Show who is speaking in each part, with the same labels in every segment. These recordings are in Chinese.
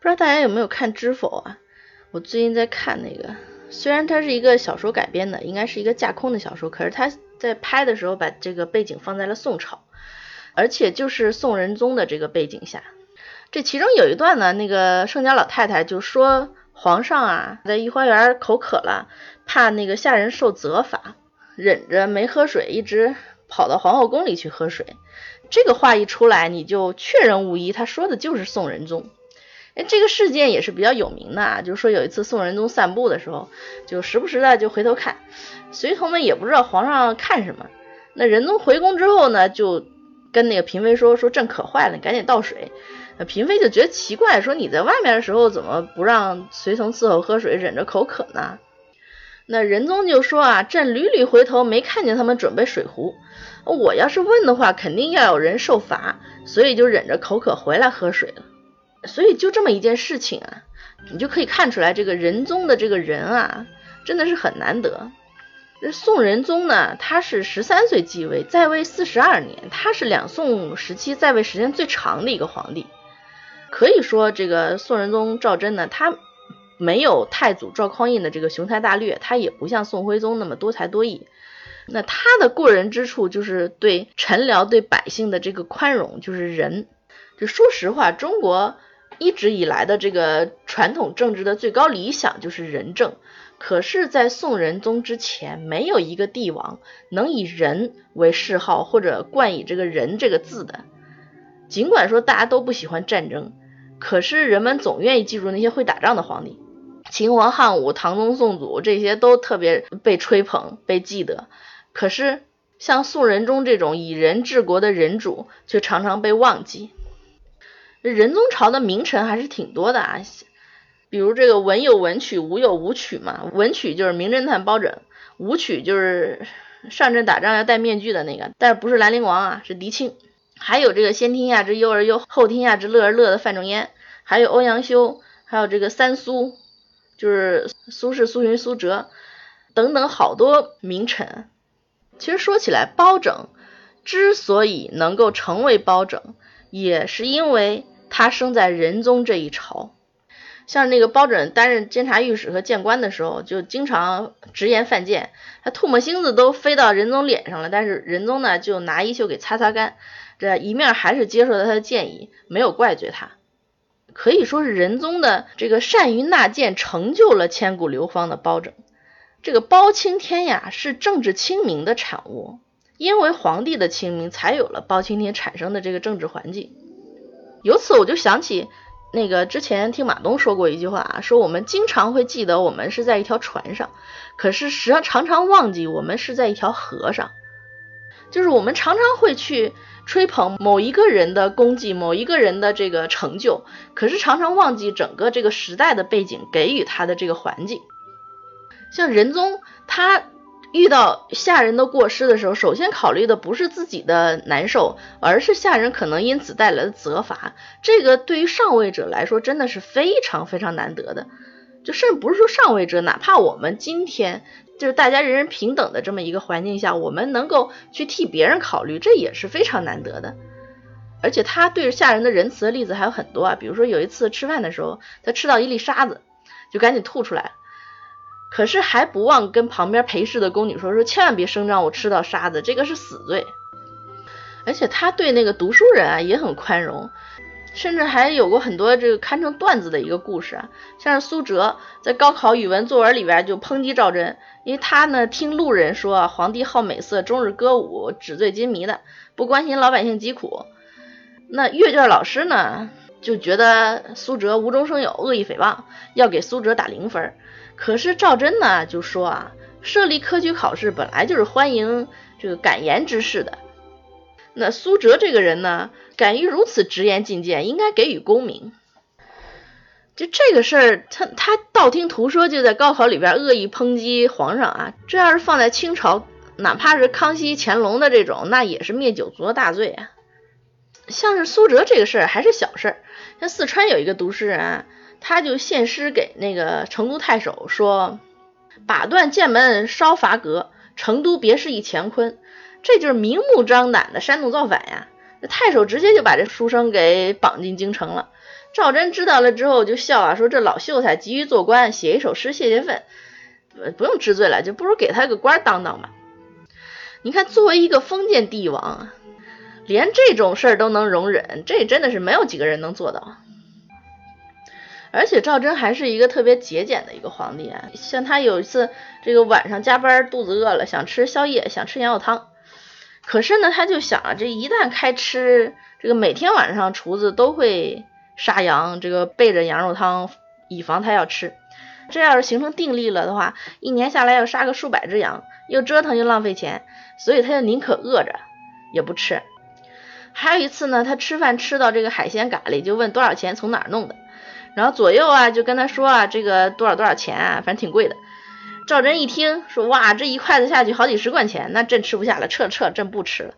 Speaker 1: 不知道大家有没有看《知否》啊？我最近在看那个，虽然它是一个小说改编的，应该是一个架空的小说，可是他在拍的时候把这个背景放在了宋朝，而且就是宋仁宗的这个背景下。这其中有一段呢，那个盛家老太太就说皇上啊，在御花园口渴了，怕那个下人受责罚，忍着没喝水，一直跑到皇后宫里去喝水。这个话一出来，你就确认无疑，他说的就是宋仁宗。哎，这个事件也是比较有名的啊，就是说有一次宋仁宗散步的时候，就时不时的就回头看，随从们也不知道皇上看什么。那仁宗回宫之后呢，就跟那个嫔妃说，说朕渴坏了，你赶紧倒水。那嫔妃就觉得奇怪，说你在外面的时候怎么不让随从伺候喝水，忍着口渴呢？那仁宗就说啊，朕屡屡回头没看见他们准备水壶。我要是问的话，肯定要有人受罚，所以就忍着口渴回来喝水了。所以就这么一件事情啊，你就可以看出来，这个仁宗的这个人啊，真的是很难得。这宋仁宗呢，他是十三岁继位，在位四十二年，他是两宋时期在位时间最长的一个皇帝。可以说，这个宋仁宗赵祯呢，他没有太祖赵匡胤的这个雄才大略，他也不像宋徽宗那么多才多艺。那他的过人之处就是对臣僚、对百姓的这个宽容，就是仁。就说实话，中国一直以来的这个传统政治的最高理想就是仁政。可是，在宋仁宗之前，没有一个帝王能以仁为谥号或者冠以这个仁这个字的。尽管说大家都不喜欢战争，可是人们总愿意记住那些会打仗的皇帝。秦皇汉武、唐宗宋祖这些都特别被吹捧、被记得。可是，像宋仁宗这种以仁治国的仁主，却常常被忘记。仁宗朝的名臣还是挺多的啊，比如这个文有文曲，武有武曲嘛。文曲就是名侦探包拯，武曲就是上阵打仗要戴面具的那个，但是不是兰陵王啊，是狄青。还有这个先天下之忧而忧，后天下之乐而乐的范仲淹，还有欧阳修，还有这个三苏，就是苏轼、苏洵、苏辙等等好多名臣。其实说起来，包拯之所以能够成为包拯，也是因为他生在仁宗这一朝。像那个包拯担任监察御史和谏官的时候，就经常直言犯谏，他唾沫星子都飞到仁宗脸上了，但是仁宗呢就拿衣袖给擦擦干，这一面还是接受了他的建议，没有怪罪他。可以说是仁宗的这个善于纳谏，成就了千古流芳的包拯。这个包青天呀，是政治清明的产物，因为皇帝的清明，才有了包青天产生的这个政治环境。由此我就想起那个之前听马东说过一句话啊，说我们经常会记得我们是在一条船上，可是实际上常常忘记我们是在一条河上。就是我们常常会去吹捧某一个人的功绩，某一个人的这个成就，可是常常忘记整个这个时代的背景给予他的这个环境。像仁宗，他遇到下人的过失的时候，首先考虑的不是自己的难受，而是下人可能因此带来的责罚。这个对于上位者来说，真的是非常非常难得的。就甚至不是说上位者，哪怕我们今天就是大家人人平等的这么一个环境下，我们能够去替别人考虑，这也是非常难得的。而且他对下人的仁慈的例子还有很多啊，比如说有一次吃饭的时候，他吃到一粒沙子，就赶紧吐出来。可是还不忘跟旁边陪侍的宫女说：“说千万别声张，我吃到沙子，这个是死罪。”而且他对那个读书人啊也很宽容，甚至还有过很多这个堪称段子的一个故事啊，像是苏辙在高考语文作文里边就抨击赵祯，因为他呢听路人说皇帝好美色，终日歌舞，纸醉金迷的，不关心老百姓疾苦。那阅卷老师呢就觉得苏辙无中生有，恶意诽谤，要给苏辙打零分。可是赵祯呢就说啊，设立科举考试本来就是欢迎这个敢言之士的。那苏辙这个人呢，敢于如此直言进谏，应该给予功名。就这个事儿，他他道听途说就在高考里边恶意抨击皇上啊，这要是放在清朝，哪怕是康熙、乾隆的这种，那也是灭九族的大罪啊。像是苏辙这个事儿还是小事儿，像四川有一个读诗人。他就献诗给那个成都太守，说：“把断剑门烧伐阁，成都别是一乾坤。”这就是明目张胆的煽动造反呀！那太守直接就把这书生给绑进京城了。赵祯知道了之后就笑啊，说这老秀才急于做官，写一首诗泄泄愤，不用治罪了，就不如给他个官当当吧。你看，作为一个封建帝王，连这种事儿都能容忍，这真的是没有几个人能做到。而且赵祯还是一个特别节俭的一个皇帝啊，像他有一次这个晚上加班，肚子饿了，想吃宵夜，想吃羊肉汤，可是呢，他就想啊，这一旦开吃，这个每天晚上厨子都会杀羊，这个备着羊肉汤，以防他要吃。这要是形成定力了的话，一年下来要杀个数百只羊，又折腾又浪费钱，所以他就宁可饿着也不吃。还有一次呢，他吃饭吃到这个海鲜咖喱，就问多少钱，从哪儿弄的。然后左右啊就跟他说啊，这个多少多少钱啊，反正挺贵的。赵祯一听说，哇，这一筷子下去好几十块钱，那朕吃不下了，撤撤，朕不吃了。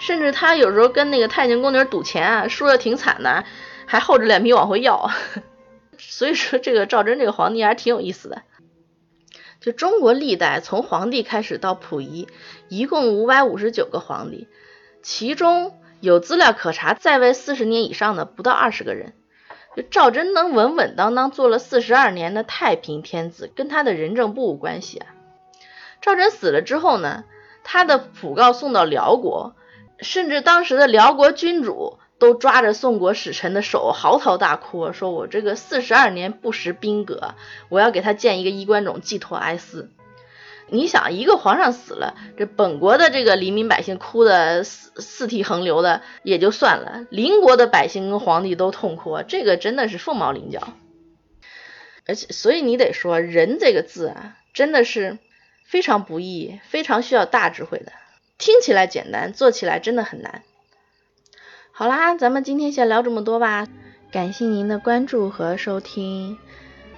Speaker 1: 甚至他有时候跟那个太监宫女赌钱啊，输的挺惨的，还厚着脸皮往回要。所以说，这个赵祯这个皇帝还挺有意思的。就中国历代从皇帝开始到溥仪，一共五百五十九个皇帝，其中有资料可查在位四十年以上的不到二十个人。这赵祯能稳稳当当做了四十二年的太平天子，跟他的人政不无关系啊。赵祯死了之后呢，他的讣告送到辽国，甚至当时的辽国君主都抓着宋国使臣的手嚎啕大哭，说我这个四十二年不识兵革，我要给他建一个衣冠冢，寄托哀思。你想，一个皇上死了，这本国的这个黎民百姓哭的四四涕横流的也就算了，邻国的百姓跟皇帝都痛哭，这个真的是凤毛麟角。而且，所以你得说，人这个字啊，真的是非常不易，非常需要大智慧的。听起来简单，做起来真的很难。好啦，咱们今天先聊这么多吧，感谢您的关注和收听。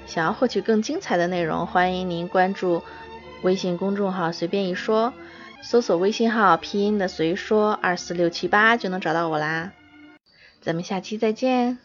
Speaker 1: 想要获取更精彩的内容，欢迎您关注。微信公众号随便一说，搜索微信号拼音的随说二四六七八就能找到我啦。咱们下期再见。